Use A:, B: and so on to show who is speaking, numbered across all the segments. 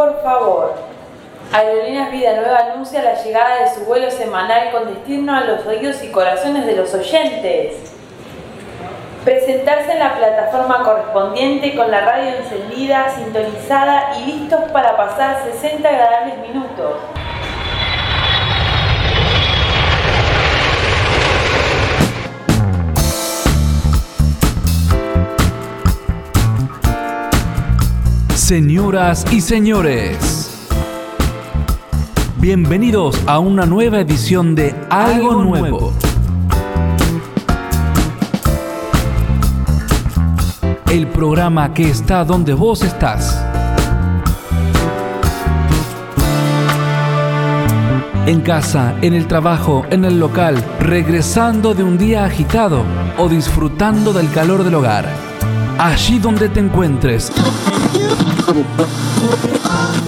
A: por favor. Aerolíneas Vida Nueva anuncia la llegada de su vuelo semanal con destino a los oídos y corazones de los oyentes. Presentarse en la plataforma correspondiente con la radio encendida, sintonizada y listos para pasar 60 agradables minutos.
B: Señoras y señores, bienvenidos a una nueva edición de Algo Nuevo. El programa que está donde vos estás. En casa, en el trabajo, en el local, regresando de un día agitado o disfrutando del calor del hogar. Allí donde te encuentres.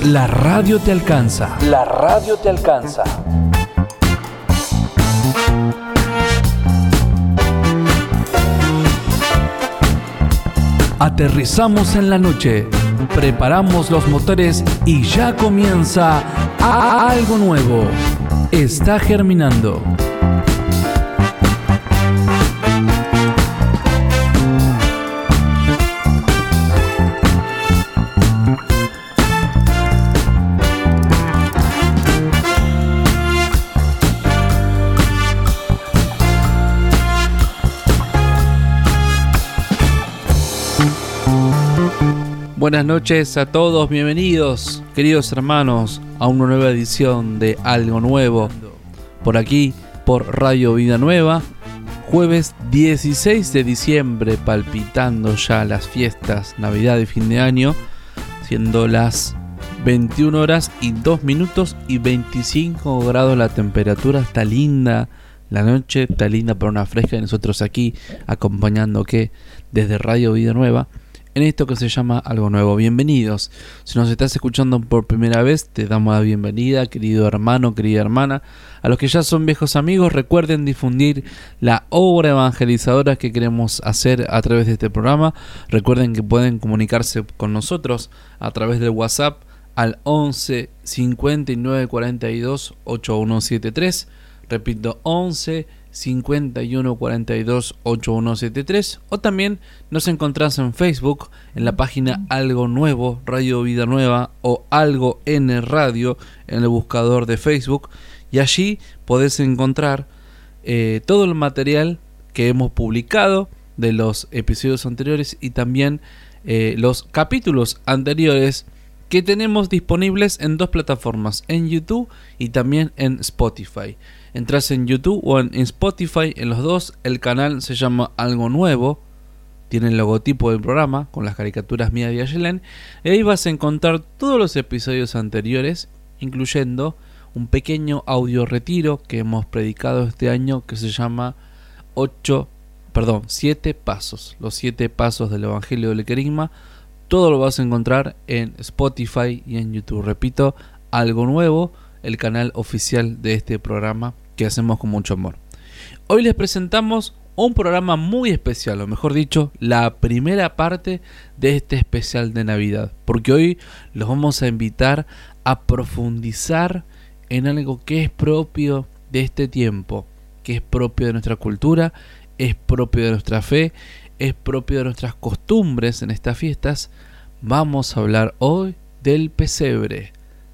B: La radio te alcanza. La radio te alcanza. Aterrizamos en la noche, preparamos los motores y ya comienza algo nuevo. Está germinando. Buenas noches a todos, bienvenidos, queridos hermanos, a una nueva edición de Algo Nuevo. Por aquí, por Radio Vida Nueva, jueves 16 de diciembre, palpitando ya las fiestas, Navidad y fin de año, siendo las 21 horas y 2 minutos y 25 grados la temperatura, está linda. La noche está linda para una fresca y nosotros aquí acompañando que desde Radio Vida Nueva en esto que se llama algo nuevo. Bienvenidos. Si nos estás escuchando por primera vez, te damos la bienvenida, querido hermano, querida hermana. A los que ya son viejos amigos, recuerden difundir la obra evangelizadora que queremos hacer a través de este programa. Recuerden que pueden comunicarse con nosotros a través del WhatsApp al 11 59 42 8173. Repito, 11 51 42 8173 o también nos encontrás en Facebook en la página Algo Nuevo, Radio Vida Nueva o Algo N Radio en el buscador de Facebook y allí podés encontrar eh, todo el material que hemos publicado de los episodios anteriores y también eh, los capítulos anteriores que tenemos disponibles en dos plataformas, en YouTube y también en Spotify. Entras en YouTube o en Spotify, en los dos, el canal se llama Algo Nuevo, tiene el logotipo del programa con las caricaturas mías de Ayelen, y ahí vas a encontrar todos los episodios anteriores, incluyendo un pequeño audio retiro que hemos predicado este año que se llama 8, perdón, 7 pasos, los 7 pasos del Evangelio del Querigma. Todo lo vas a encontrar en Spotify y en YouTube. Repito, algo nuevo, el canal oficial de este programa hacemos con mucho amor. Hoy les presentamos un programa muy especial, o mejor dicho, la primera parte de este especial de Navidad, porque hoy los vamos a invitar a profundizar en algo que es propio de este tiempo, que es propio de nuestra cultura, es propio de nuestra fe, es propio de nuestras costumbres en estas fiestas. Vamos a hablar hoy del pesebre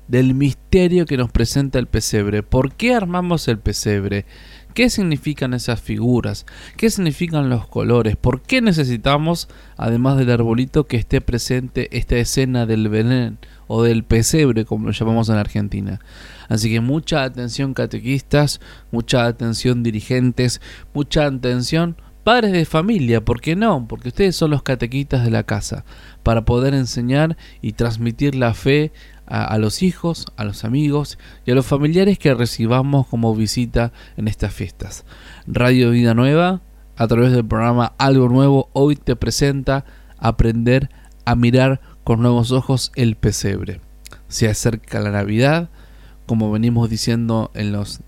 B: del misterio que nos presenta el pesebre. ¿Por qué armamos el pesebre? ¿Qué significan esas figuras? ¿Qué significan los colores? ¿Por qué necesitamos, además del arbolito, que esté presente esta escena del Belén o del pesebre, como lo llamamos en Argentina? Así que mucha atención catequistas, mucha atención dirigentes, mucha atención padres de familia, ¿por qué no? Porque ustedes son los catequistas de la casa, para poder enseñar y transmitir la fe a, los hijos, a los amigos y a los familiares que recibamos como visita en estas fiestas. Radio Vida Nueva, a través del programa Algo Nuevo, hoy te presenta aprender a mirar con nuevos ojos el pesebre. Se acerca la Navidad, como venimos diciendo en los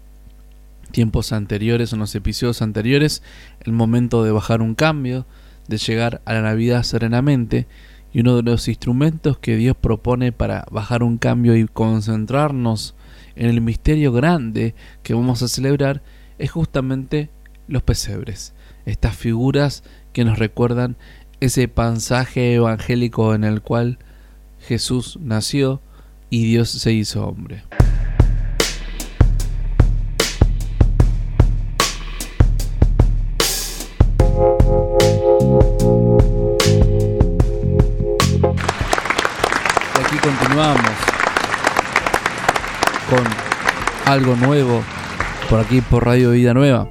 B: tiempos anteriores, en los episodios anteriores, el momento de bajar un cambio, de llegar a la Navidad serenamente y uno de los instrumentos que Dios propone para bajar un cambio y concentrarnos en el misterio grande que vamos a celebrar es justamente los pesebres, estas figuras que nos recuerdan ese pasaje evangélico en el cual Jesús nació y Dios se hizo hombre. Algo nuevo por aquí por Radio Vida Nueva.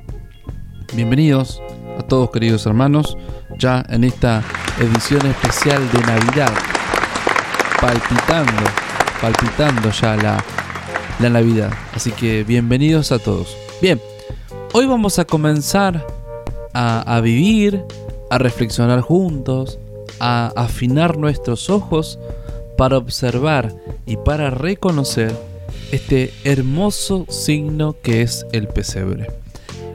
B: Bienvenidos a todos queridos hermanos, ya en esta edición especial de Navidad, palpitando, palpitando ya la, la Navidad. Así que bienvenidos a todos. Bien, hoy vamos a comenzar a, a vivir, a reflexionar juntos, a afinar nuestros ojos para observar y para reconocer este hermoso signo que es el pesebre.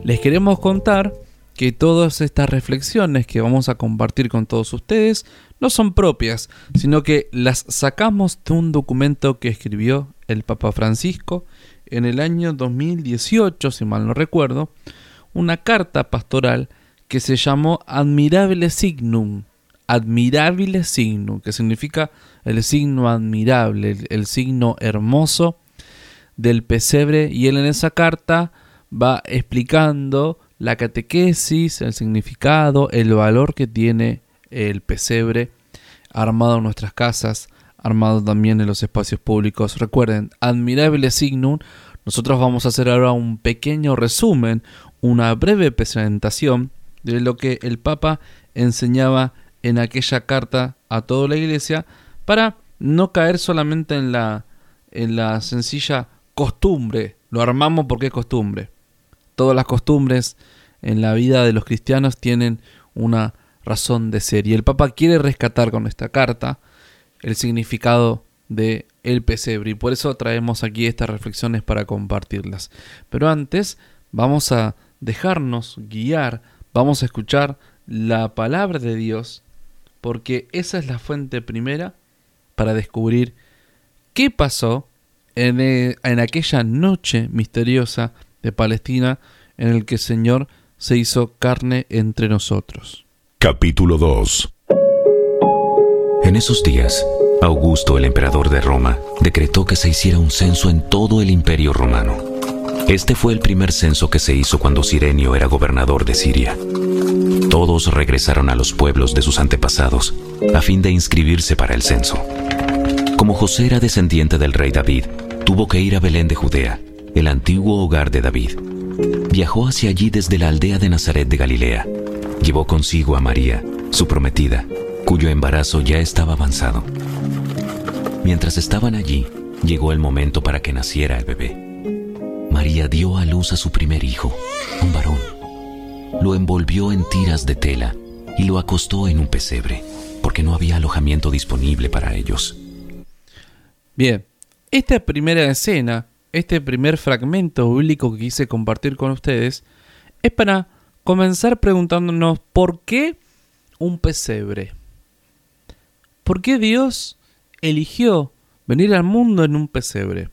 B: Les queremos contar que todas estas reflexiones que vamos a compartir con todos ustedes no son propias, sino que las sacamos de un documento que escribió el Papa Francisco en el año 2018, si mal no recuerdo, una carta pastoral que se llamó Admirable Signum. Admirable Signum, que significa el signo admirable, el signo hermoso del pesebre. Y él en esa carta va explicando la catequesis, el significado, el valor que tiene el pesebre armado en nuestras casas, armado también en los espacios públicos. Recuerden, admirable signum. Nosotros vamos a hacer ahora un pequeño resumen, una breve presentación de lo que el Papa enseñaba en aquella carta a toda la iglesia para no caer solamente en la, en la sencilla costumbre. Lo armamos porque es costumbre todas las costumbres en la vida de los cristianos tienen una razón de ser. Y el Papa quiere rescatar con esta carta el significado de el pesebre y por eso traemos aquí estas reflexiones para compartirlas. Pero antes vamos a dejarnos guiar, vamos a escuchar la palabra de Dios, porque esa es la fuente primera para descubrir qué pasó en, en aquella noche misteriosa de Palestina en el que el Señor se hizo carne entre nosotros.
C: Capítulo 2 En esos días, Augusto, el emperador de Roma, decretó que se hiciera un censo en todo el imperio romano. Este fue el primer censo que se hizo cuando Sirenio era gobernador de Siria. Todos regresaron a los pueblos de sus antepasados a fin de inscribirse para el censo. Como José era descendiente del rey David, tuvo que ir a Belén de Judea el antiguo hogar de David. Viajó hacia allí desde la aldea de Nazaret de Galilea. Llevó consigo a María, su prometida, cuyo embarazo ya estaba avanzado. Mientras estaban allí, llegó el momento para que naciera el bebé. María dio a luz a su primer hijo, un varón. Lo envolvió en tiras de tela y lo acostó en un pesebre, porque no había alojamiento disponible para ellos.
B: Bien, esta primera escena este primer fragmento bíblico que quise compartir con ustedes es para comenzar preguntándonos por qué un pesebre. ¿Por qué Dios eligió venir al mundo en un pesebre?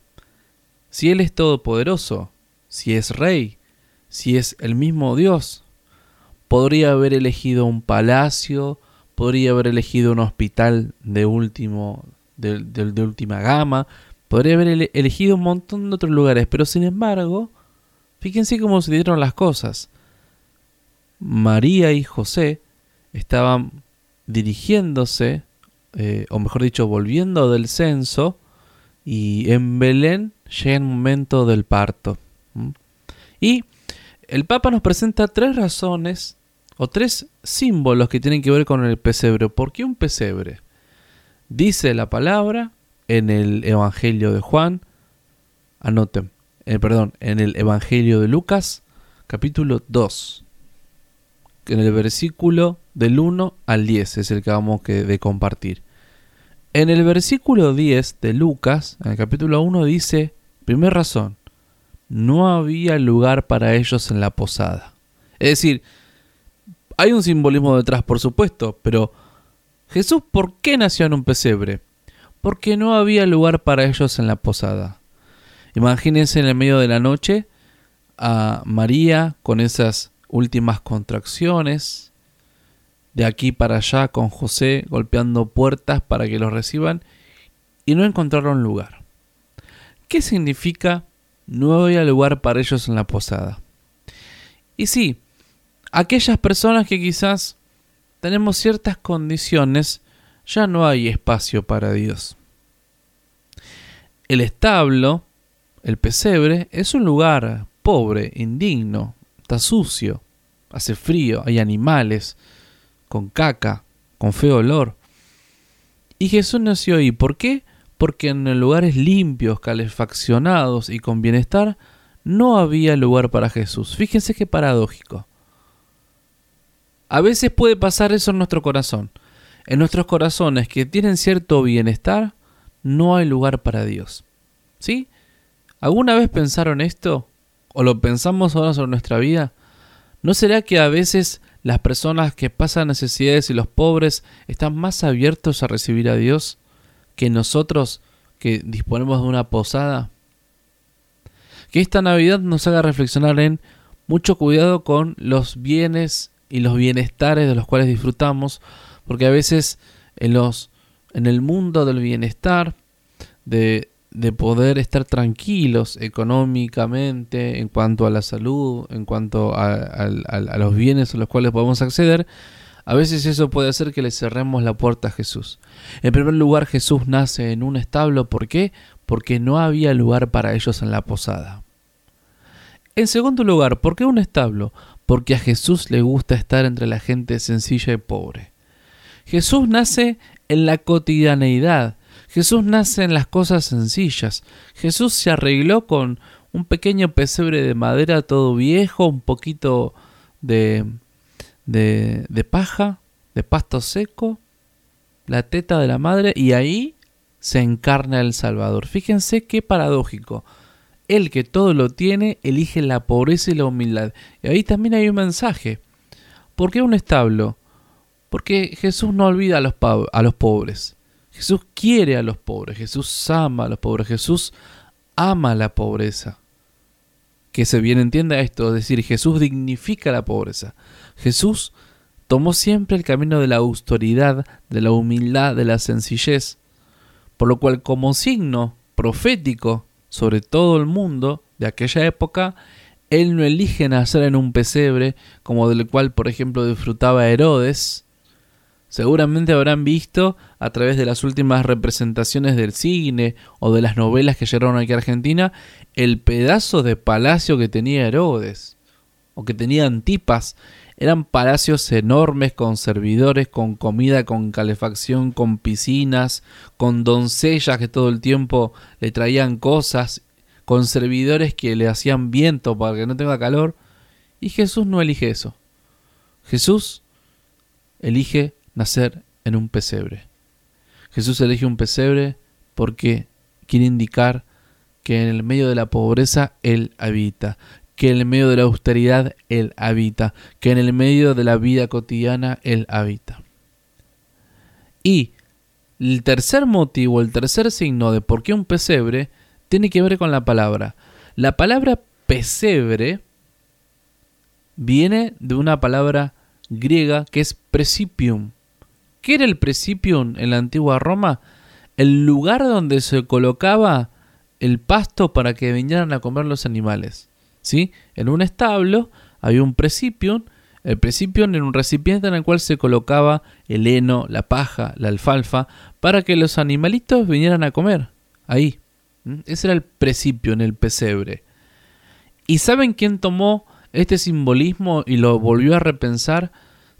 B: Si Él es todopoderoso, si es rey, si es el mismo Dios, podría haber elegido un palacio, podría haber elegido un hospital de, último, de, última gama, Podría haber elegido un montón de otros lugares, pero sin embargo, fíjense cómo se dieron las cosas. María y José estaban dirigiéndose, eh, o mejor dicho, volviendo del censo, y en Belén llega el momento del parto. Y el Papa nos presenta tres razones o tres símbolos que tienen que ver con el pesebre. ¿Por qué un pesebre? Dice la palabra en el Evangelio de Juan, anoten, eh, perdón, en el Evangelio de Lucas, capítulo 2, en el versículo del 1 al 10 es el que vamos que de compartir. En el versículo 10 de Lucas, en el capítulo 1 dice, primera razón, no había lugar para ellos en la posada. Es decir, hay un simbolismo detrás, por supuesto, pero Jesús, ¿por qué nació en un pesebre? Porque no había lugar para ellos en la posada. Imagínense en el medio de la noche a María con esas últimas contracciones, de aquí para allá con José golpeando puertas para que los reciban y no encontraron lugar. ¿Qué significa no había lugar para ellos en la posada? Y sí, aquellas personas que quizás tenemos ciertas condiciones, ya no hay espacio para Dios. El establo, el pesebre, es un lugar pobre, indigno, está sucio, hace frío, hay animales, con caca, con feo olor. Y Jesús nació ahí. ¿Por qué? Porque en lugares limpios, calefaccionados y con bienestar, no había lugar para Jesús. Fíjense qué paradójico. A veces puede pasar eso en nuestro corazón. En nuestros corazones que tienen cierto bienestar, no hay lugar para Dios. ¿Sí? ¿Alguna vez pensaron esto? ¿O lo pensamos ahora sobre nuestra vida? ¿No será que a veces las personas que pasan necesidades y los pobres están más abiertos a recibir a Dios que nosotros que disponemos de una posada? Que esta Navidad nos haga reflexionar en mucho cuidado con los bienes y los bienestares de los cuales disfrutamos, porque a veces en los en el mundo del bienestar de de poder estar tranquilos económicamente en cuanto a la salud, en cuanto a, los bienes a los cuales podemos acceder, a veces eso puede hacer que le cerremos la puerta a Jesús. En primer lugar, Jesús nace en un establo. ¿Por qué? Porque no había lugar para ellos en la posada. En segundo lugar, ¿por qué un establo? Porque a Jesús le gusta estar entre la gente sencilla y pobre. Jesús nace en la cotidianeidad, Jesús nace en las cosas sencillas. Jesús se arregló con un pequeño pesebre de madera todo viejo, un poquito de, de, de paja, de pasto seco, la teta de la madre y ahí se encarna el Salvador. Fíjense qué paradójico. El que todo lo tiene elige la pobreza y la humildad. Y ahí también hay un mensaje. ¿Por qué un establo? Porque Jesús no olvida a los, a los pobres. Jesús quiere a los pobres, Jesús ama a los pobres, Jesús ama la pobreza. Que se bien entienda esto, es decir, Jesús dignifica la pobreza. Jesús tomó siempre el camino de la austeridad, de la humildad, de la sencillez, por lo cual como signo profético sobre todo el mundo de aquella época, él no elige nacer en un pesebre como del cual, por ejemplo, disfrutaba Herodes, Seguramente habrán visto a través de las últimas representaciones del cine o de las novelas que llegaron aquí a Argentina el pedazo de palacio que tenía Herodes o que tenía Antipas. Eran palacios enormes con servidores, con comida, con calefacción, con piscinas, con doncellas que todo el tiempo le traían cosas, con servidores que le hacían viento para que no tenga calor. Y Jesús no elige eso. Jesús elige nacer en un pesebre. Jesús elige un pesebre porque quiere indicar que en el medio de la pobreza Él habita, que en el medio de la austeridad Él habita, que en el medio de la vida cotidiana Él habita. Y el tercer motivo, el tercer signo de por qué un pesebre, tiene que ver con la palabra. La palabra pesebre viene de una palabra griega que es precipium, ¿Qué era el precipium en la antigua Roma? El lugar donde se colocaba el pasto para que vinieran a comer los animales. ¿Sí? En un establo había un precipium. El precipium era un recipiente en el cual se colocaba el heno, la paja, la alfalfa, para que los animalitos vinieran a comer. Ahí. Ese era el precipium, el pesebre. ¿Y saben quién tomó este simbolismo y lo volvió a repensar?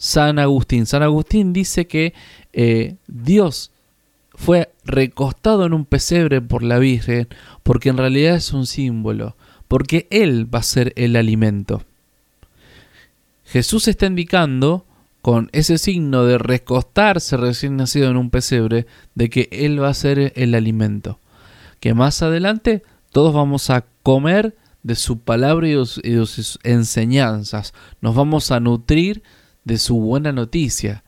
B: San Agustín. San Agustín dice que eh, Dios fue recostado en un pesebre por la Virgen porque en realidad es un símbolo, porque Él va a ser el alimento. Jesús está indicando con ese signo de recostarse recién nacido en un pesebre, de que Él va a ser el alimento. Que más adelante todos vamos a comer de su palabra y de sus enseñanzas. Nos vamos a nutrir de su buena noticia.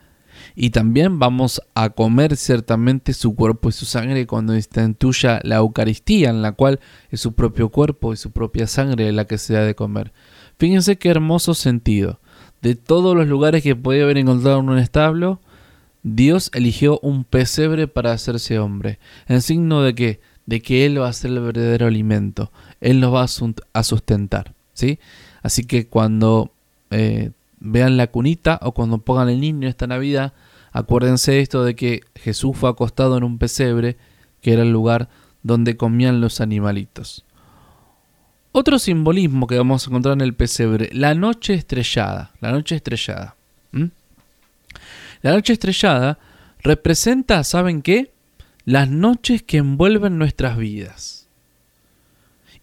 B: Y también vamos a comer ciertamente su cuerpo y su sangre cuando instituya la Eucaristía, en la cual es su propio cuerpo y su propia sangre la que se ha de comer. Fíjense qué hermoso sentido. De todos los lugares que podía haber encontrado en un establo, Dios eligió un pesebre para hacerse hombre, en signo de que, de que Él va a ser el verdadero alimento, Él nos va a sustentar. ¿sí? Así que cuando eh, vean la cunita o cuando pongan el niño esta Navidad, acuérdense esto de que Jesús fue acostado en un pesebre, que era el lugar donde comían los animalitos. Otro simbolismo que vamos a encontrar en el pesebre, la noche estrellada, la noche estrellada. La noche estrellada representa, ¿saben qué? Las noches que envuelven nuestras vidas.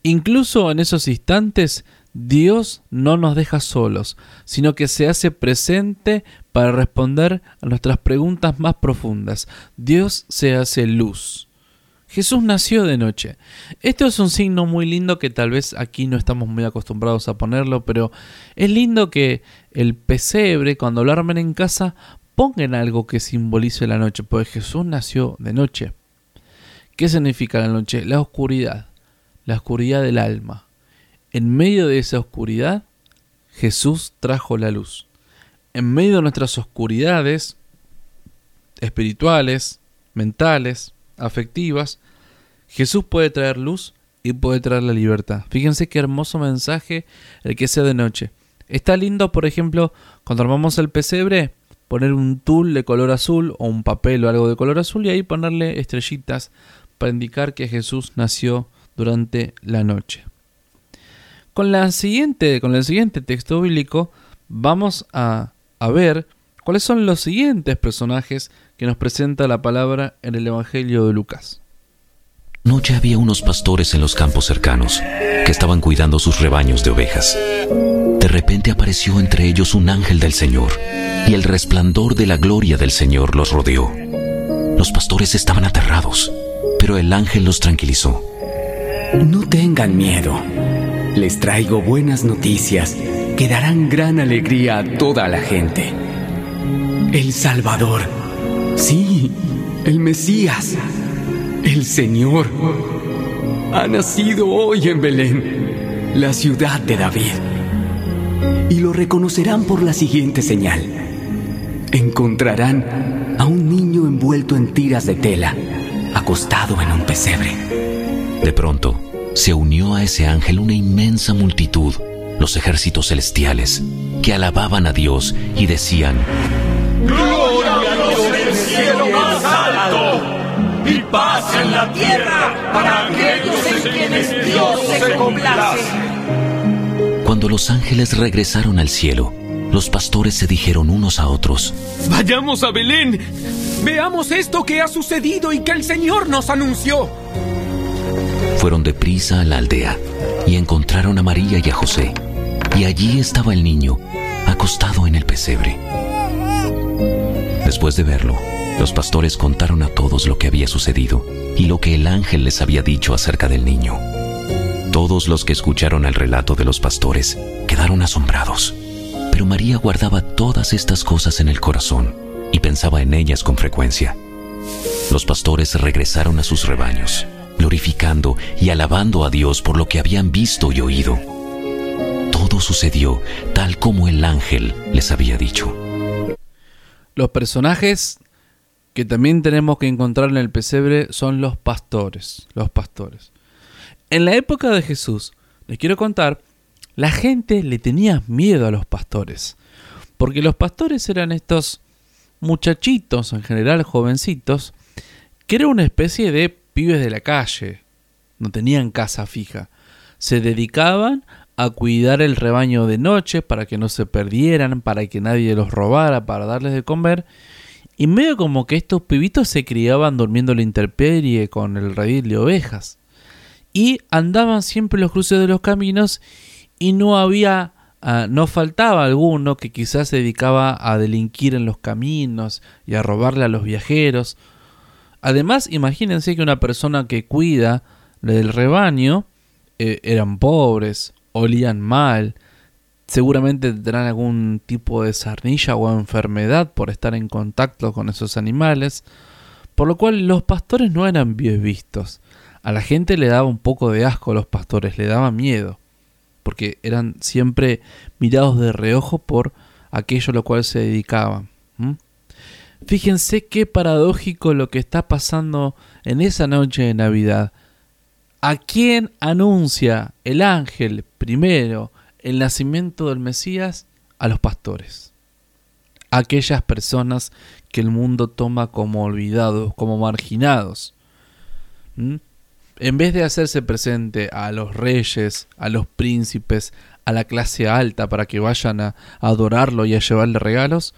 B: Incluso en esos instantes Dios no nos deja solos, sino que se hace presente para responder a nuestras preguntas más profundas. Dios se hace luz. Jesús nació de noche. Esto es un signo muy lindo que tal vez aquí no estamos muy acostumbrados a ponerlo, pero es lindo que el pesebre, cuando lo armen en casa, pongan algo que simbolice la noche, porque Jesús nació de noche. ¿Qué significa la noche? La oscuridad, la oscuridad del alma. En medio de esa oscuridad, Jesús trajo la luz. En medio de nuestras oscuridades espirituales, mentales, afectivas, Jesús puede traer luz y puede traer la libertad. Fíjense qué hermoso mensaje el que sea de noche. Está lindo, por ejemplo, cuando armamos el pesebre, poner un tul de color azul o un papel o algo de color azul y ahí ponerle estrellitas para indicar que Jesús nació durante la noche. Con, la siguiente, con el siguiente texto bíblico vamos a, a ver cuáles son los siguientes personajes que nos presenta la palabra en el Evangelio de Lucas.
C: Noche había unos pastores en los campos cercanos que estaban cuidando sus rebaños de ovejas. De repente apareció entre ellos un ángel del Señor y el resplandor de la gloria del Señor los rodeó. Los pastores estaban aterrados, pero el ángel los tranquilizó.
D: No tengan miedo les traigo buenas noticias que darán gran alegría a toda la gente. El Salvador, sí, el Mesías, el Señor, ha nacido hoy en Belén, la ciudad de David. Y lo reconocerán por la siguiente señal. Encontrarán a un niño envuelto en tiras de tela, acostado en un pesebre.
C: De pronto, se unió a ese ángel una inmensa multitud, los ejércitos celestiales, que alababan a Dios y decían,
E: Gloria a Dios en el cielo más alto y paz en la tierra para aquellos en quienes Dios se complace.
C: Cuando los ángeles regresaron al cielo, los pastores se dijeron unos a otros,
F: Vayamos a Belén, veamos esto que ha sucedido y que el Señor nos anunció.
C: Fueron deprisa a la aldea y encontraron a María y a José. Y allí estaba el niño, acostado en el pesebre. Después de verlo, los pastores contaron a todos lo que había sucedido y lo que el ángel les había dicho acerca del niño. Todos los que escucharon el relato de los pastores quedaron asombrados. Pero María guardaba todas estas cosas en el corazón y pensaba en ellas con frecuencia. Los pastores regresaron a sus rebaños glorificando y alabando a Dios por lo que habían visto y oído. Todo sucedió tal como el ángel les había dicho.
B: Los personajes que también tenemos que encontrar en el pesebre son los pastores, los pastores. En la época de Jesús, les quiero contar, la gente le tenía miedo a los pastores, porque los pastores eran estos muchachitos, en general jovencitos, que era una especie de pibes de la calle, no tenían casa fija, se dedicaban a cuidar el rebaño de noche para que no se perdieran, para que nadie los robara, para darles de comer. Y medio como que estos pibitos se criaban durmiendo la intemperie con el redil de ovejas. Y andaban siempre los cruces de los caminos y no había, ah, no faltaba alguno que quizás se dedicaba a delinquir en los caminos y a robarle a los viajeros Además, imagínense que una persona que cuida del rebaño eh, eran pobres, olían mal, seguramente tendrán algún tipo de sarnilla o enfermedad por estar en contacto con esos animales, por lo cual los pastores no eran bien vistos. A la gente le daba un poco de asco a los pastores, le daba miedo, porque eran siempre mirados de reojo por aquello a lo cual se dedicaban. Fíjense qué paradójico lo que está pasando en esa noche de Navidad. ¿A quién anuncia el ángel primero el nacimiento del Mesías? A los pastores. aquellas personas que el mundo toma como olvidados, como marginados. En vez de hacerse presente a los reyes, a los príncipes, a la clase alta para que vayan a adorarlo y a llevarle regalos,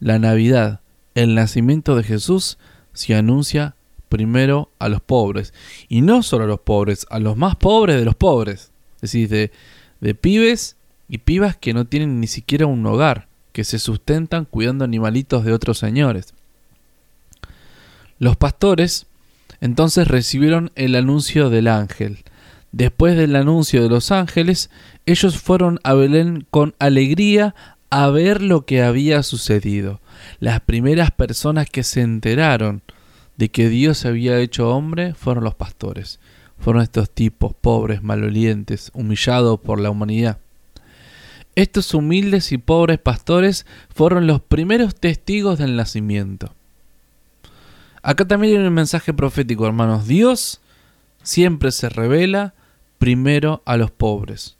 B: la Navidad, el nacimiento de Jesús, se anuncia primero a los pobres. Y no solo a los pobres, a los más pobres de los pobres. Es decir, de, de pibes y pibas que no tienen ni siquiera un hogar, que se sustentan cuidando animalitos de otros señores. Los pastores entonces recibieron el anuncio del ángel. Después del anuncio de los ángeles, ellos fueron a Belén con alegría a ver lo que había sucedido. Las primeras personas que se enteraron de que Dios se había hecho hombre fueron los pastores. Fueron estos tipos pobres, malolientes, humillados por la humanidad. Estos humildes y pobres pastores fueron los primeros testigos del nacimiento. Acá también hay un mensaje profético, hermanos. Dios siempre se revela primero a los pobres.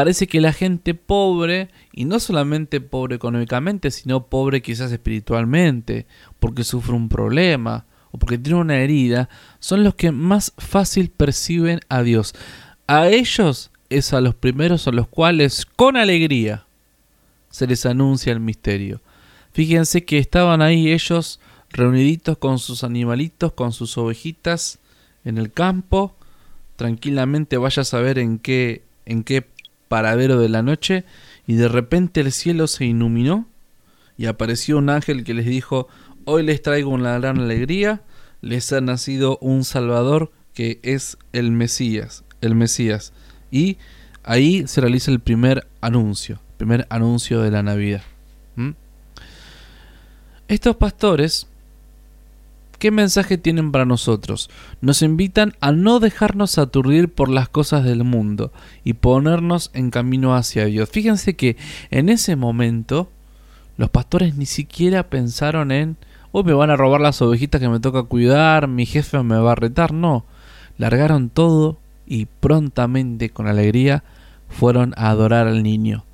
B: Parece que la gente pobre, y no solamente pobre económicamente, sino pobre quizás espiritualmente, porque sufre un problema, o porque tiene una herida, son los que más fácil perciben a Dios. A ellos es a los primeros a los cuales con alegría se les anuncia el misterio. Fíjense que estaban ahí ellos reuniditos con sus animalitos, con sus ovejitas en el campo, tranquilamente vaya a saber en qué en qué paradero de la noche y de repente el cielo se iluminó y apareció un ángel que les dijo Hoy les traigo una gran alegría, les ha nacido un Salvador que es el Mesías, el Mesías. Y ahí se realiza el primer anuncio, primer anuncio de la Navidad. Estos pastores, ¿qué mensaje tienen para nosotros? Nos invitan a no dejarnos aturdir por las cosas del mundo y ponernos en camino hacia Dios. Fíjense que en ese momento los pastores ni siquiera pensaron en Hoy me van a robar las ovejitas que me toca cuidar, mi jefe me va a retar. No, largaron todo y prontamente con alegría fueron a adorar al niño.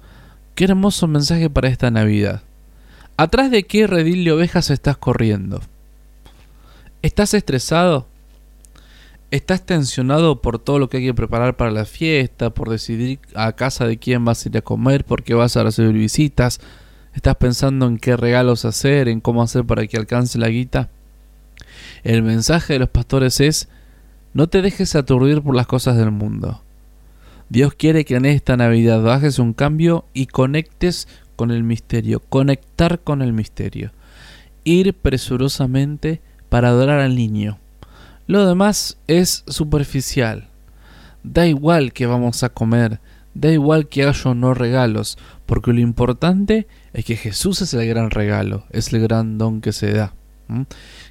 B: Qué hermoso mensaje para esta Navidad. ¿Atrás de qué redil de ovejas estás corriendo? ¿Estás estresado? ¿Estás tensionado por todo lo que hay que preparar para la fiesta, por decidir a casa de quién vas a ir a comer, por qué vas a recibir visitas? ¿Estás pensando en qué regalos hacer, en cómo hacer para que alcance la guita? El mensaje de los pastores es, no te dejes aturdir por las cosas del mundo. Dios quiere que en esta Navidad bajes un cambio y conectes con el misterio, conectar con el misterio. Ir presurosamente para adorar al niño. Lo demás es superficial. Da igual que vamos a comer, da igual que haya o no regalos, porque lo importante es que Jesús es el gran regalo, es el gran don que se da.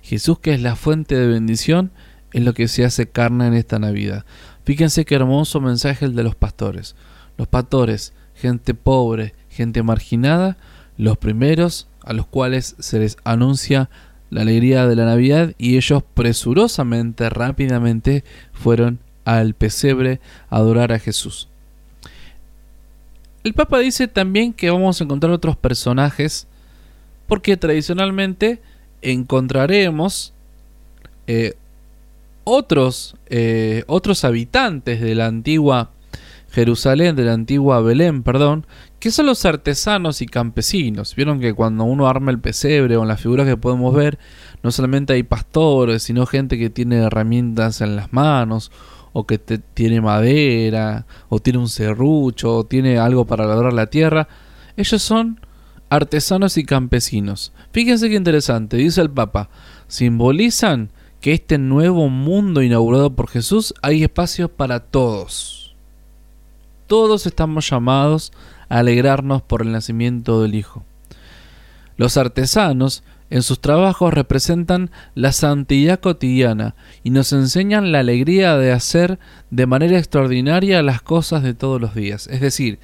B: Jesús que es la fuente de bendición es lo que se hace carne en esta Navidad. Fíjense qué hermoso mensaje el de los pastores. Los pastores, gente pobre, gente marginada, los primeros a los cuales se les anuncia la alegría de la Navidad y ellos presurosamente, rápidamente fueron al pesebre a adorar a Jesús. El Papa dice también que vamos a encontrar otros personajes porque tradicionalmente encontraremos eh, otros, eh, otros habitantes de la antigua Jerusalén, de la antigua Belén, perdón, que son los artesanos y campesinos. Vieron que cuando uno arma el pesebre o en las figuras que podemos ver, no solamente hay pastores, sino gente que tiene herramientas en las manos o que tiene madera, o tiene un serrucho, o tiene algo para labrar la tierra. Ellos son artesanos y campesinos. Fíjense qué interesante, dice el Papa, simbolizan que este nuevo mundo inaugurado por Jesús hay espacio para todos. todos estamos llamados a alegrarnos por el nacimiento del Hijo. Los artesanos en sus trabajos representan la santidad cotidiana y nos enseñan la alegría de hacer de manera extraordinaria las cosas de todos los días. Es decir,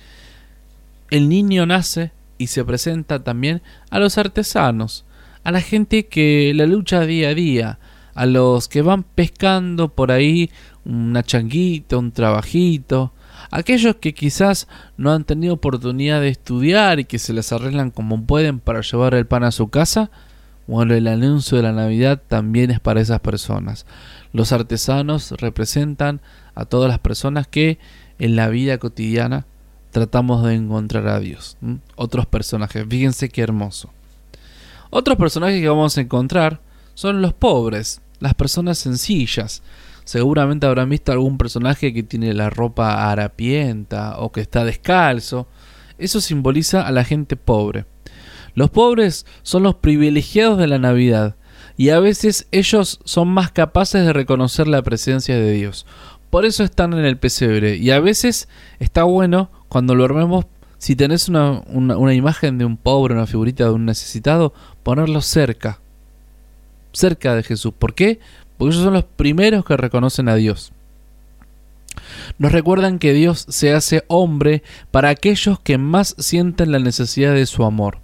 B: el niño nace y se presenta también a los artesanos, a la gente que la lucha día a día, a los que van pescando por ahí una changuita, un trabajito, aquellos que quizás no han tenido oportunidad de estudiar y que se les arreglan como pueden para llevar el pan a su casa, bueno, el anuncio de la Navidad también es para esas personas. Los artesanos representan a todas las personas que en la vida cotidiana tratamos de encontrar a Dios. Otros personajes, fíjense qué hermoso. Otros personajes que vamos a encontrar son los pobres, las personas sencillas. Seguramente habrán visto algún personaje que tiene la ropa harapienta o que está descalzo. Eso simboliza a la gente pobre. Los pobres son los privilegiados de la Navidad y a veces ellos son más capaces de reconocer la presencia de Dios. Por eso están en el pesebre y a veces está bueno cuando lo armemos, si tenés una, una imagen de un pobre, una figurita de un necesitado, ponerlo cerca, cerca de Jesús. ¿Por qué? Porque ellos son los primeros que reconocen a Dios. Nos recuerdan que Dios se hace hombre para aquellos que más sienten la necesidad de su amor.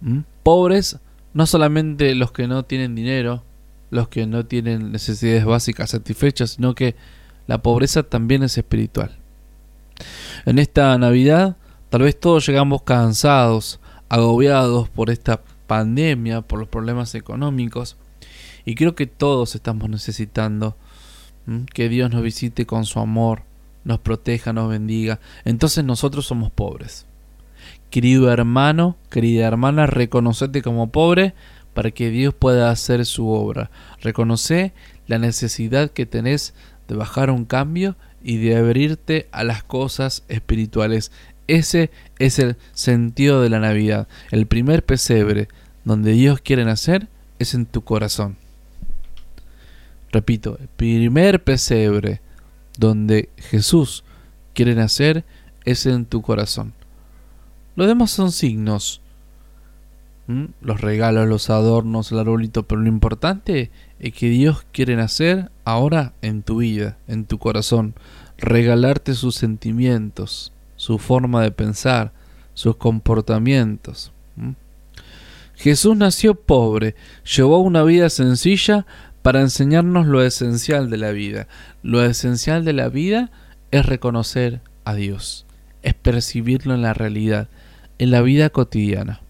B: ¿Mm? Pobres, no solamente los que no tienen dinero, los que no tienen necesidades básicas satisfechas, sino que la pobreza también es espiritual. En esta Navidad, tal vez todos llegamos cansados, agobiados por esta pandemia, por los problemas económicos, y creo que todos estamos necesitando que Dios nos visite con su amor, nos proteja, nos bendiga. Entonces nosotros somos pobres. Querido hermano, querida hermana, reconocete como pobre para que Dios pueda hacer su obra. Reconoce la necesidad que tenés de bajar un cambio y de abrirte a las cosas espirituales. Ese es el sentido de la Navidad. El primer pesebre donde Dios quiere nacer es en tu corazón. Repito, el primer pesebre donde Jesús quiere nacer es en tu corazón. Lo demás son signos. Los regalos, los adornos, el arbolito, pero lo importante es que Dios quiere nacer ahora en tu vida, en tu corazón, regalarte sus sentimientos, su forma de pensar, sus comportamientos. Jesús nació pobre, llevó una vida sencilla para enseñarnos lo esencial de la vida. Lo esencial de la vida es reconocer a Dios, es percibirlo en la realidad, en la vida cotidiana.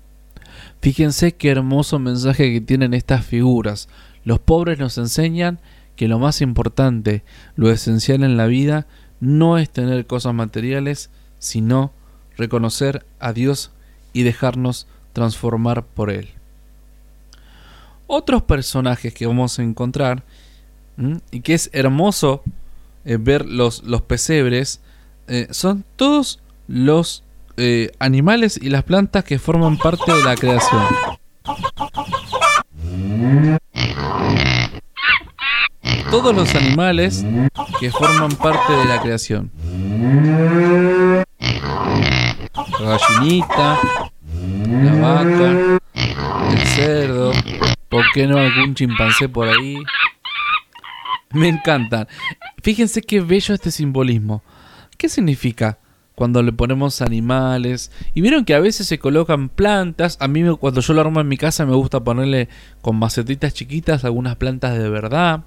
B: Fíjense qué hermoso mensaje que tienen estas figuras. Los pobres nos enseñan que lo más importante, lo esencial en la vida, no es tener cosas materiales, sino reconocer a Dios y dejarnos transformar por Él. Otros personajes que vamos a encontrar, y que es hermoso eh, ver los, los pesebres, eh, son todos los eh, animales y las plantas que forman parte de la creación. Todos los animales que forman parte de la creación. La gallinita, la vaca, el cerdo, ¿por qué no algún chimpancé por ahí? Me encantan. Fíjense qué bello este simbolismo. ¿Qué significa? cuando le ponemos animales. Y vieron que a veces se colocan plantas. A mí cuando yo lo armo en mi casa me gusta ponerle con macetitas chiquitas algunas plantas de verdad.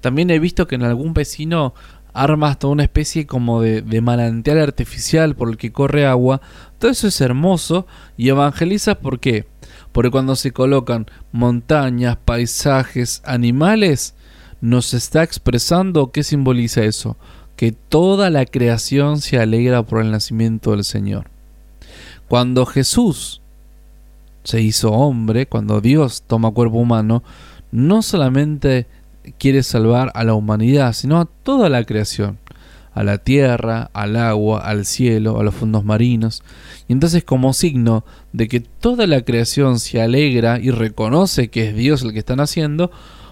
B: También he visto que en algún vecino arma hasta una especie como de, de, manantial artificial por el que corre agua. Todo eso es hermoso y evangeliza ¿por qué? Porque cuando se colocan montañas, paisajes, animales, nos está expresando qué simboliza eso que toda la creación se alegra por el nacimiento del Señor. Cuando Jesús se hizo hombre, cuando Dios toma cuerpo humano, no solamente quiere salvar a la humanidad, sino a toda la creación, a la tierra, al agua, al cielo, a los fondos marinos. Y entonces como signo de que toda la creación se alegra y reconoce que es Dios el que están haciendo,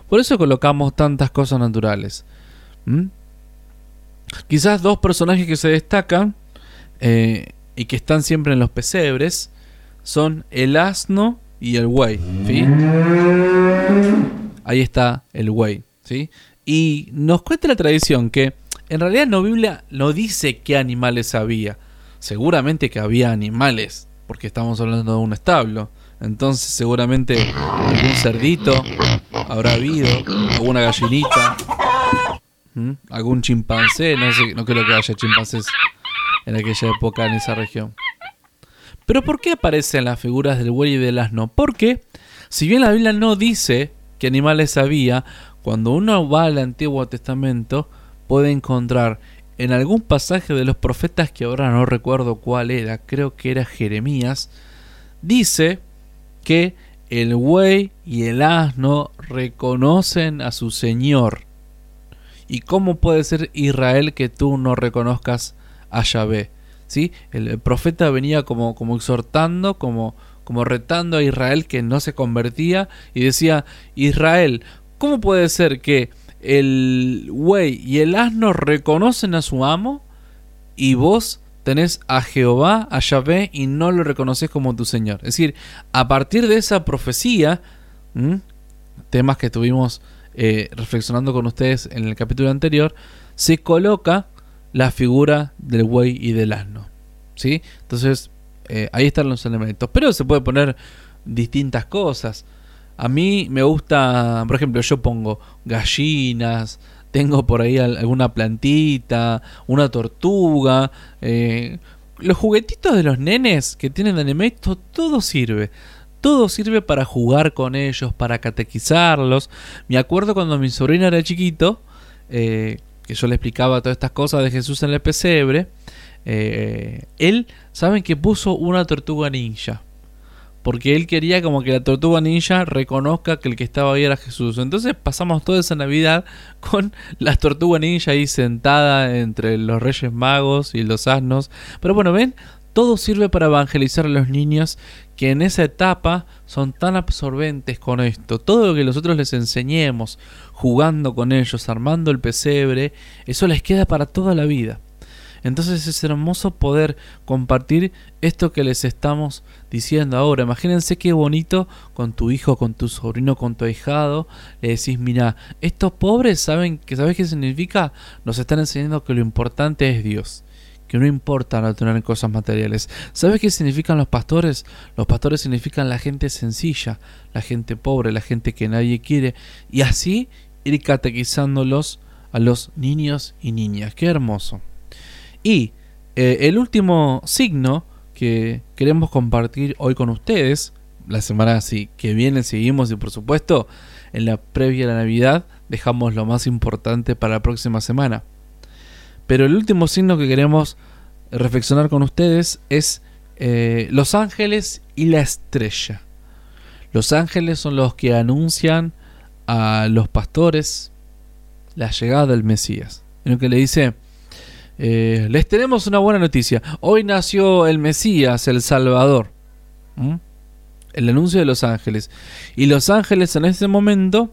B: por eso colocamos tantas cosas naturales. Quizás dos personajes que se destacan eh, y que están siempre en los pesebres son el asno y el buey. Ahí está el buey. ¿sí? Y nos cuenta la tradición que en realidad la Biblia no dice qué animales había. Seguramente que había animales, porque estamos hablando de un establo. Entonces seguramente algún cerdito habrá habido, alguna gallinita, algún chimpancé, no sé, no creo que haya chimpancés en aquella época en esa región. Pero ¿por qué aparecen las figuras del buey y del asno? Porque si bien la Biblia no dice qué animales había, cuando uno va al Antiguo Testamento puede encontrar en algún pasaje de los profetas que ahora no recuerdo cuál era, creo que era Jeremías, dice que el buey y el asno reconocen a su Señor. ¿Y cómo puede ser Israel que tú no reconozcas a Yahvé? ¿Sí? El, profeta venía como, como exhortando, como, como retando a Israel que no se convertía y decía, Israel, ¿cómo puede ser que el buey y el asno reconocen a su amo y vos tenés a Jehová, a Yahvé, y no lo reconoces como tu Señor. Es decir, a partir de esa profecía, temas que estuvimos eh, reflexionando con ustedes en el capítulo anterior, se coloca la figura del buey y del asno. ¿sí? Entonces, eh, ahí están los elementos. Pero se puede poner distintas cosas. A mí me gusta, por ejemplo, yo pongo gallinas, tengo por ahí alguna plantita, una tortuga, eh, los juguetitos de los nenes que tienen anime, todo sirve. Todo sirve para jugar con ellos, para catequizarlos. Me acuerdo cuando mi sobrino era chiquito, eh, que yo le explicaba todas estas cosas de Jesús en el pesebre. Eh, él, ¿saben que puso una tortuga ninja? Porque él quería como que la tortuga ninja reconozca que el que estaba ahí era Jesús. Entonces pasamos toda esa Navidad con la tortuga ninja ahí sentada entre los reyes magos y los asnos. Pero bueno, ven, todo sirve para evangelizar a los niños que en esa etapa son tan absorbentes con esto. Todo lo que nosotros les enseñemos, jugando con ellos, armando el pesebre, eso les queda para toda la vida. Entonces es hermoso poder compartir esto que les estamos diciendo ahora. Imagínense qué bonito con tu hijo, con tu sobrino, con tu ahijado. Le decís, mira, estos pobres saben que sabes qué significa. Nos están enseñando que lo importante es Dios. Que no importa no tener cosas materiales. ¿Sabes qué significan los pastores? Los pastores significan la gente sencilla, la gente pobre, la gente que nadie quiere. Y así ir catequizándolos a los niños y niñas. Qué hermoso. Y eh, el último signo que queremos compartir hoy con ustedes, la semana que viene seguimos y por supuesto en la previa de la Navidad dejamos lo más importante para la próxima semana. Pero el último signo que queremos reflexionar con ustedes es eh, los ángeles y la estrella. Los ángeles son los que anuncian a los pastores la llegada del Mesías. En lo que le dice, eh, les tenemos una buena noticia. Hoy nació el Mesías, el Salvador. El anuncio de los ángeles. Y los ángeles en ese momento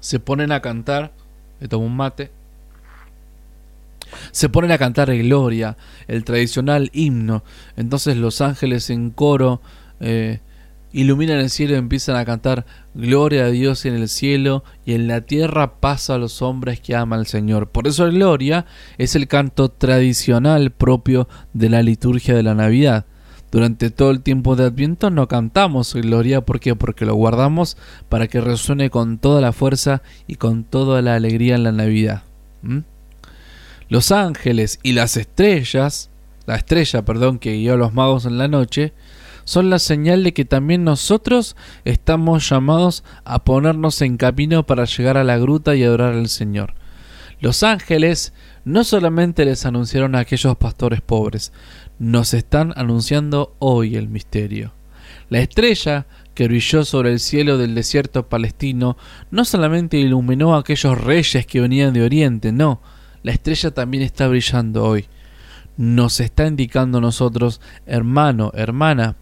B: se ponen a cantar. Le tomo un mate. Se ponen a cantar gloria, el tradicional himno. Entonces los ángeles en coro eh, iluminan el cielo y empiezan a cantar Gloria a Dios en el cielo y en la tierra pasa a los hombres que aman al Señor. Por eso Gloria es el canto tradicional propio de la liturgia de la Navidad. Durante todo el tiempo de Adviento no cantamos Gloria, ¿por qué? Porque lo guardamos para que resuene con toda la fuerza y con toda la alegría en la Navidad. Los ángeles y las estrellas, la estrella, perdón, que guió a los magos en la noche, son la señal de que también nosotros estamos llamados a ponernos en camino para llegar a la gruta y adorar al Señor. Los ángeles no solamente les anunciaron a aquellos pastores pobres, nos están anunciando hoy el misterio. La estrella que brilló sobre el cielo del desierto palestino no solamente iluminó a aquellos reyes que venían de Oriente, no, la estrella también está brillando hoy. Nos está indicando a nosotros, hermano, hermana,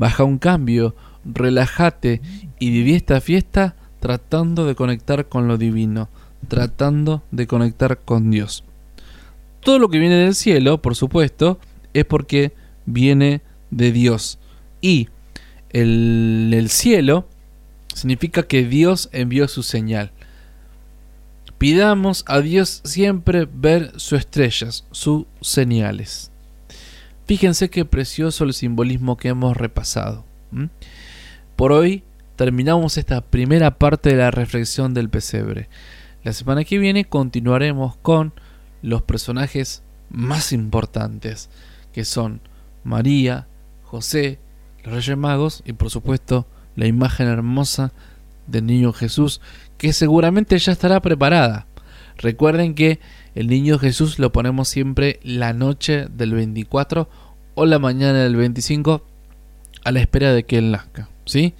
B: Baja un cambio, relájate y viví esta fiesta tratando de conectar con lo divino, tratando de conectar con Dios. Todo lo que viene del cielo, por supuesto, es porque viene de Dios. Y el, el cielo significa que Dios envió su señal. Pidamos a Dios siempre ver sus estrellas, sus señales. Fíjense qué precioso el simbolismo que hemos repasado. Por hoy terminamos esta primera parte de la reflexión del pesebre. La semana que viene continuaremos con los personajes más importantes, que son María, José, los Reyes Magos y por supuesto la imagen hermosa del niño Jesús, que seguramente ya estará preparada. Recuerden que el niño Jesús lo ponemos siempre la noche del 24 o la mañana del 25 a la espera de que él nazca, ¿sí?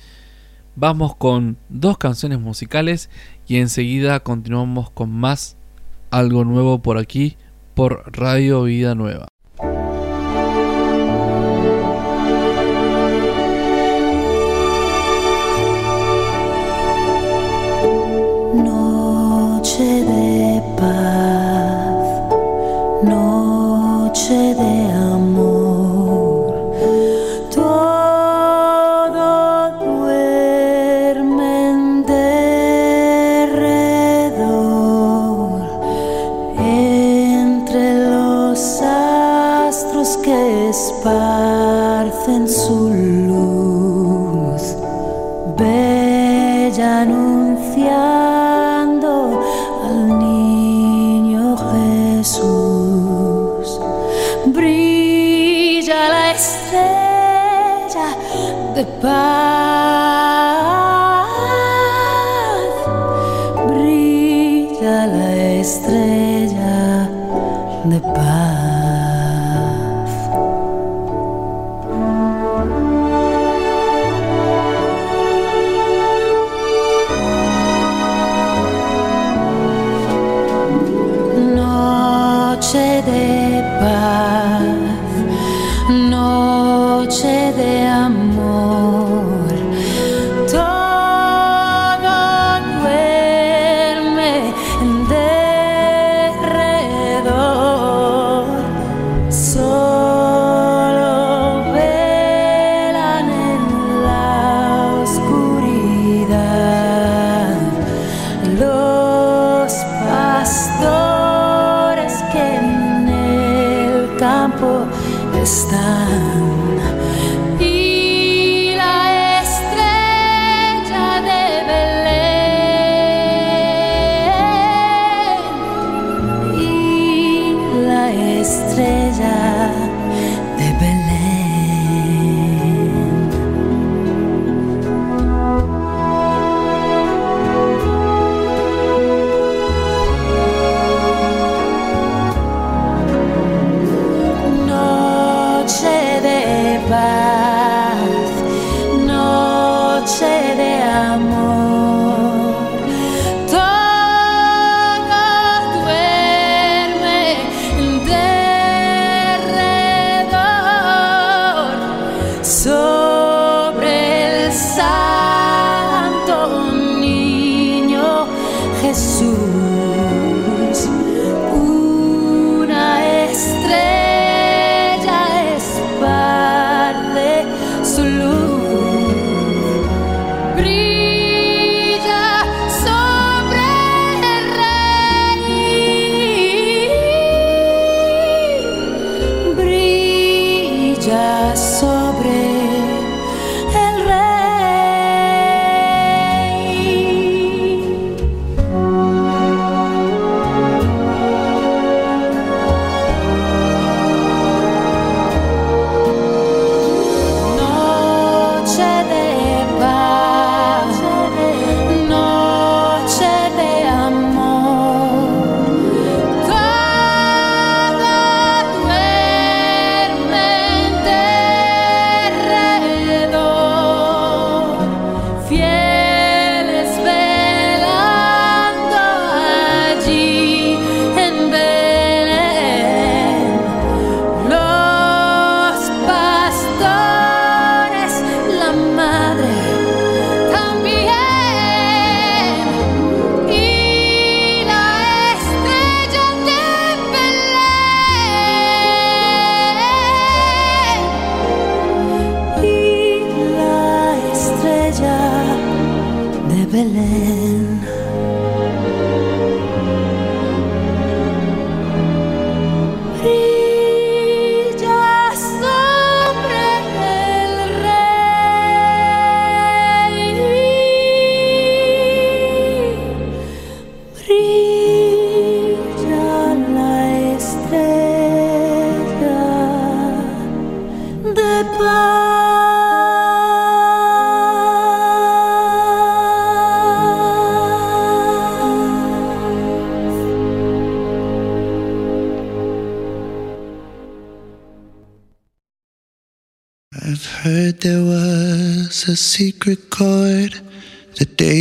B: Vamos con dos canciones musicales y enseguida continuamos con más algo nuevo por aquí por Radio Vida Nueva.
G: Noche de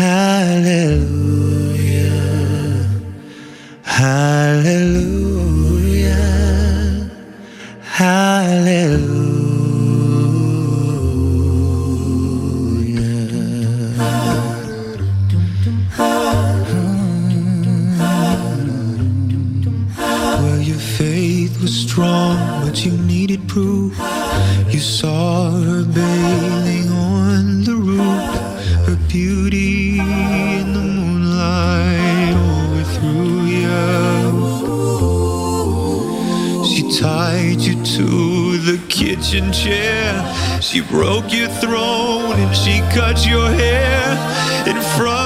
H: Hallelujah. Hallelujah. kitchen chair. She broke your throne and she cut your hair
G: in front.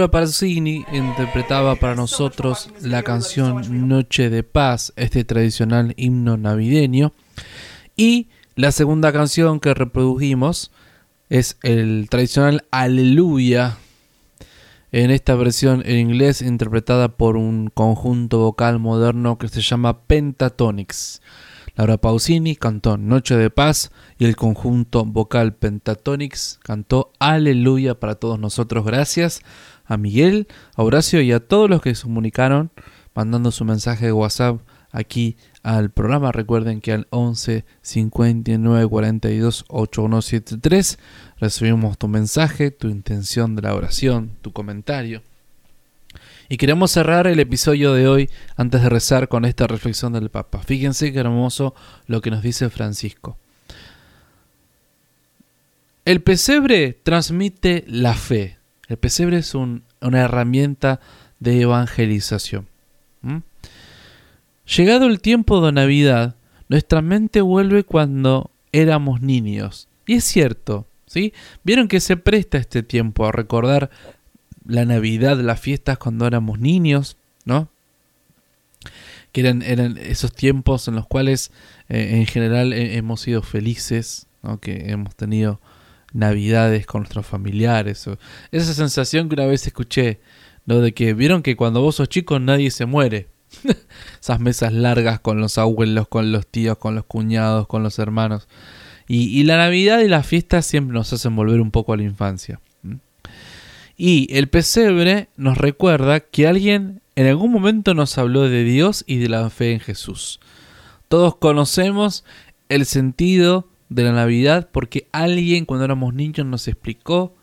B: Laura Parzini interpretaba para nosotros la canción Noche de Paz, este tradicional himno navideño. Y la segunda canción que reprodujimos es el tradicional Aleluya, en esta versión en inglés interpretada por un conjunto vocal moderno que se llama Pentatonics. Laura Pausini cantó Noche de Paz y el conjunto vocal Pentatonics cantó Aleluya para todos nosotros. Gracias a Miguel, a Horacio y a todos los que se comunicaron mandando su mensaje de WhatsApp aquí al programa. Recuerden que al 11 59 42 8173 recibimos tu mensaje, tu intención de la oración, tu comentario. Y queremos cerrar el episodio de hoy antes de rezar con esta reflexión del Papa. Fíjense qué hermoso lo que nos dice Francisco. El pesebre transmite la fe. El pesebre es un- una herramienta de evangelización. Llegado el tiempo de Navidad, nuestra mente vuelve cuando éramos niños. Y es cierto, ¿sí? Vieron que se presta este tiempo a recordar la Navidad, las fiestas cuando éramos niños, ¿no? Que eran, esos tiempos en los cuales eh, en general hemos sido felices, ¿no? Que hemos tenido navidades con nuestros familiares. esa sensación que una vez escuché, ¿no? De que vieron que cuando vos sos chico nadie se muere. Esas mesas largas con los abuelos, con los tíos, con los cuñados, con los hermanos. Y, y la Navidad y las fiestas siempre nos hacen volver un poco a la infancia. Y el pesebre nos recuerda que alguien en algún momento nos habló de Dios y de la fe en Jesús. Todos conocemos el sentido de la Navidad porque alguien cuando éramos niños nos explicó,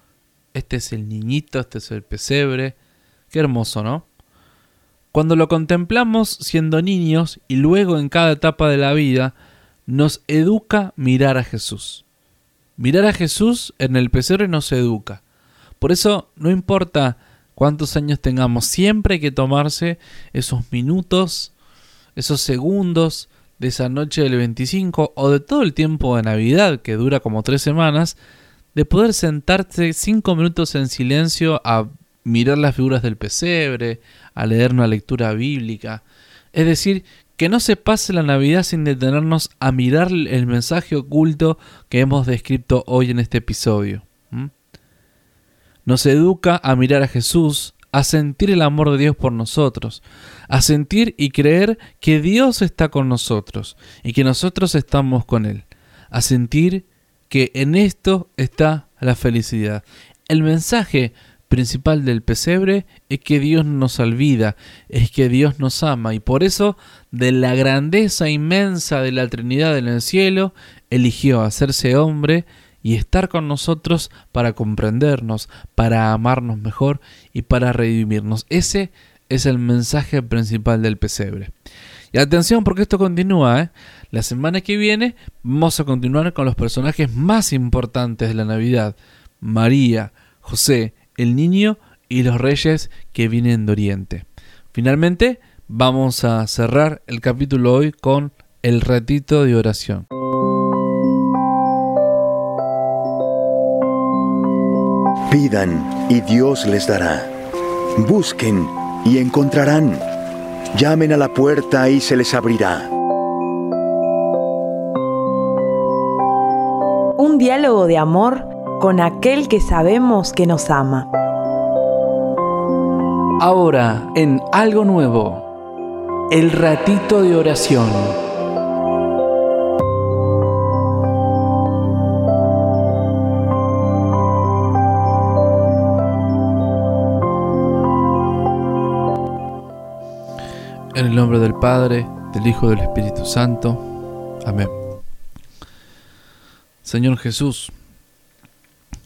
B: este es el niñito, este es el pesebre. Qué hermoso, ¿no? Cuando lo contemplamos siendo niños y luego en cada etapa de la vida, nos educa mirar a Jesús. Mirar a Jesús en el pesebre nos educa. Por eso no importa cuántos años tengamos, siempre hay que tomarse esos minutos, esos segundos de esa noche del 25 o de todo el tiempo de Navidad que dura como tres semanas, de poder sentarse cinco minutos en silencio a mirar las figuras del pesebre, a leer una lectura bíblica. Es decir, que no se pase la Navidad sin detenernos a mirar el mensaje oculto que hemos descrito hoy en este episodio. Nos educa a mirar a Jesús, a sentir el amor de Dios por nosotros, a sentir y creer que Dios está con nosotros y que nosotros estamos con Él, a sentir que en esto está la felicidad. El mensaje principal del pesebre es que Dios nos olvida, es que Dios nos ama y por eso de la grandeza inmensa de la Trinidad en el cielo eligió hacerse hombre y estar con nosotros para comprendernos, para amarnos mejor y para redimirnos. Ese es el mensaje principal del pesebre. Y atención porque esto continúa. ¿eh? La semana que viene vamos a continuar con los personajes más importantes de la Navidad. María, José, el niño y los reyes que vienen de Oriente. Finalmente vamos a cerrar el capítulo hoy con el ratito de oración.
I: Pidan y Dios les dará. Busquen y encontrarán. Llamen a la puerta y se les abrirá.
A: Un diálogo de amor con aquel que sabemos que nos ama.
B: Ahora, en algo nuevo, el ratito de oración. En el nombre del Padre, del Hijo y del Espíritu Santo. Amén. Señor Jesús,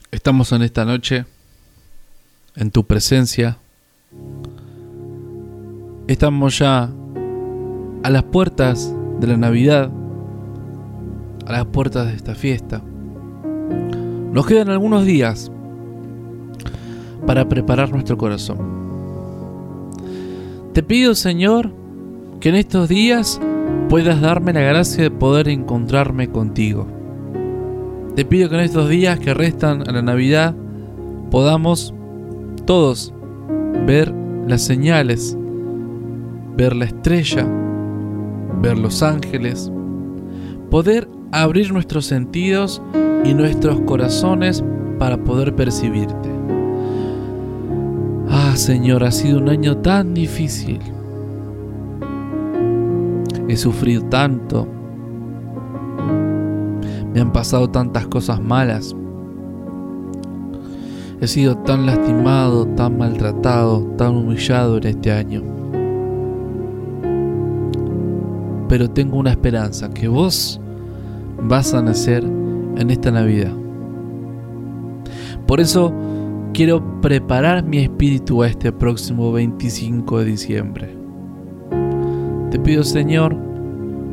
B: estamos en esta noche en tu presencia. Estamos ya a las puertas de la Navidad, a las puertas de esta fiesta. Nos quedan algunos días para preparar nuestro corazón. Te pido, Señor, que en estos días puedas darme la gracia de poder encontrarme contigo. Te pido que en estos días que restan a la Navidad podamos todos ver las señales, ver la estrella, ver los ángeles, poder abrir nuestros sentidos y nuestros corazones para poder percibirte. Ah, Señor, ha sido un año tan difícil. He sufrido tanto. Me han pasado tantas cosas malas. He sido tan lastimado, tan maltratado, tan humillado en este año. Pero tengo una esperanza, que vos vas a nacer en esta Navidad. Por eso quiero preparar mi espíritu a este próximo 25 de diciembre. Te pido Señor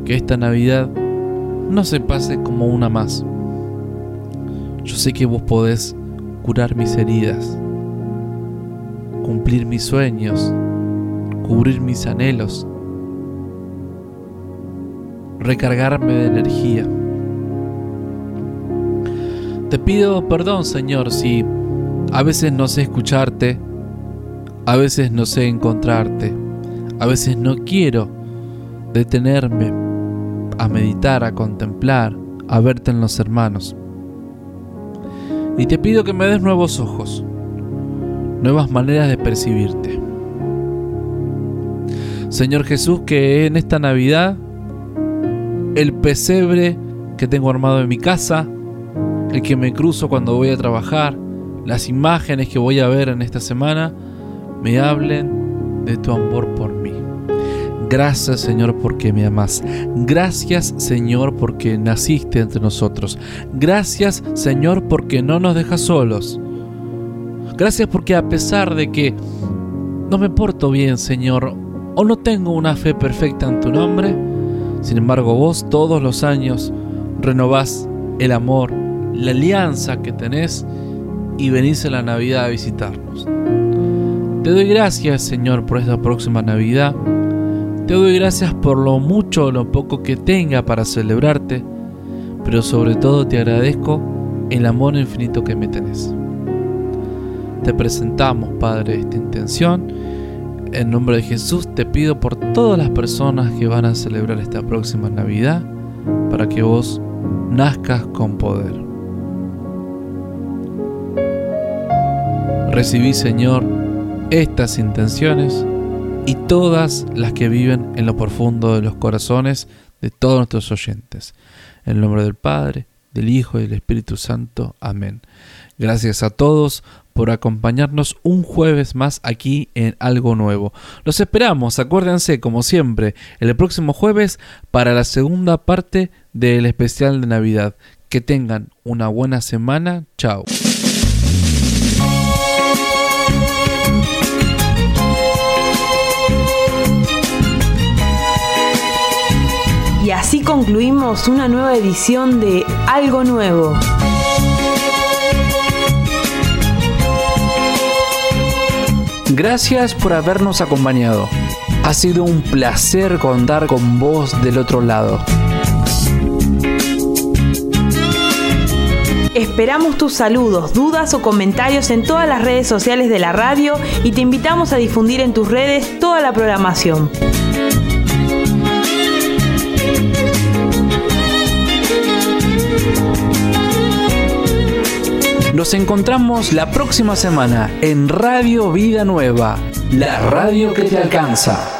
B: que esta Navidad no se pase como una más. Yo sé que vos podés curar mis heridas, cumplir mis sueños, cubrir mis anhelos, recargarme de energía. Te pido perdón, Señor, si a veces no sé escucharte, a veces no sé encontrarte, a veces no quiero detenerme a meditar, a contemplar, a verte en los hermanos. Y te pido que me des nuevos ojos, nuevas maneras de percibirte. Señor Jesús, que en esta Navidad el pesebre que tengo armado en mi casa, el que me cruzo cuando voy a trabajar, las imágenes que voy a ver en esta semana, me hablen de tu amor por mí. Gracias Señor porque me amas. Gracias Señor porque naciste entre nosotros. Gracias Señor porque no nos dejas solos. Gracias porque a pesar de que no me porto bien Señor o no tengo una fe perfecta en tu nombre, sin embargo vos todos los años renovás el amor, la alianza que tenés y venís a la Navidad a visitarnos. Te doy gracias Señor por esta próxima Navidad. Te doy gracias por lo mucho o lo poco que tenga para celebrarte, pero sobre todo te agradezco el amor infinito que me tenés. Te presentamos, Padre, esta intención. En nombre de Jesús te pido por todas las personas que van a celebrar esta próxima Navidad, para que vos nazcas con poder. Recibí, Señor, estas intenciones y todas las que viven en lo profundo de los corazones de todos nuestros oyentes. En el nombre del Padre, del Hijo y del Espíritu Santo. Amén. Gracias a todos por acompañarnos un jueves más aquí en Algo Nuevo. Los esperamos, acuérdense, como siempre, el próximo jueves para la segunda parte del especial de Navidad. Que tengan una buena semana. Chao.
A: Concluimos una nueva edición de Algo Nuevo.
J: Gracias por habernos acompañado. Ha sido un placer contar con vos del otro lado.
A: Esperamos tus saludos, dudas o comentarios en todas las redes sociales de la radio y te invitamos a difundir en tus redes toda la programación.
J: Nos encontramos la próxima semana en Radio Vida Nueva, la radio que te alcanza.